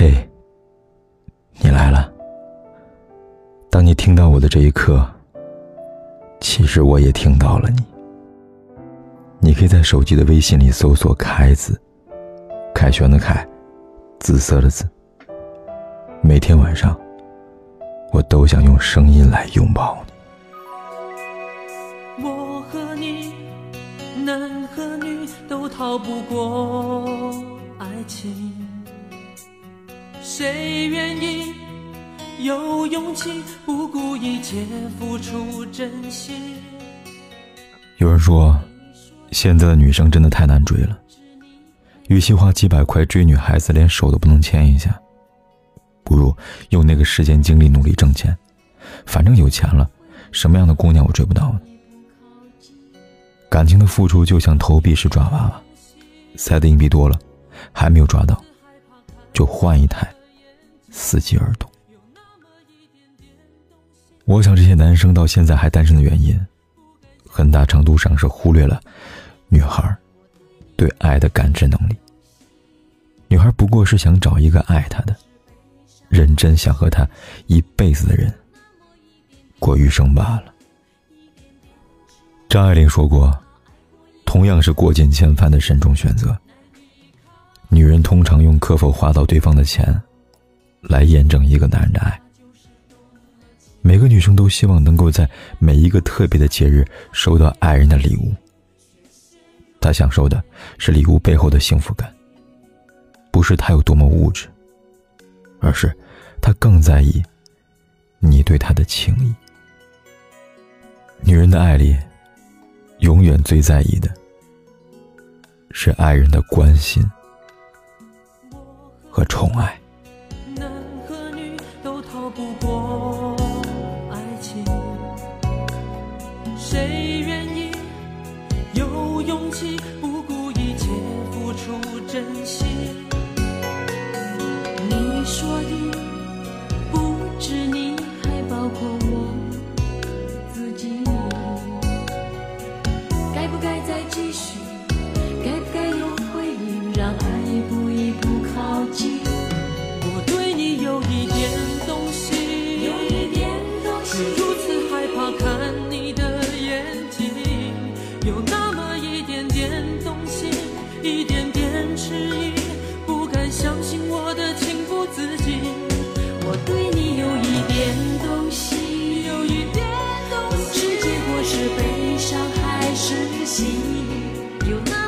嘿，你来了。当你听到我的这一刻，其实我也听到了你。你可以在手机的微信里搜索“凯”字，凯旋的凯，紫色的紫。每天晚上，我都想用声音来拥抱你。我和你，男和女都逃不过爱情。谁愿意有勇气不顾一切付出真心？有人说。现在的女生真的太难追了，与其花几百块追女孩子，连手都不能牵一下，不如用那个时间精力努力挣钱。反正有钱了，什么样的姑娘我追不到呢？感情的付出就像投币式抓娃娃，塞的硬币多了，还没有抓到，就换一台，伺机而动。我想这些男生到现在还单身的原因。很大程度上是忽略了女孩对爱的感知能力。女孩不过是想找一个爱她的、认真想和她一辈子的人过余生罢了。张爱玲说过：“同样是过尽千帆的慎重选择，女人通常用可否花到对方的钱来验证一个男人的爱。”每个女生都希望能够在每一个特别的节日收到爱人的礼物。她享受的是礼物背后的幸福感，不是他有多么物质，而是她更在意你对她的情谊。女人的爱里，永远最在意的是爱人的关心和宠爱。都逃不过爱情。谁愿意有勇气不顾一切付出真心？你说的不止你，还包括我自己。该不该再继续？有那么一点点动心，一点点迟疑，不敢相信我的情不自禁。我对你有一点动心，有一点动心，是结果是悲伤还是喜。有那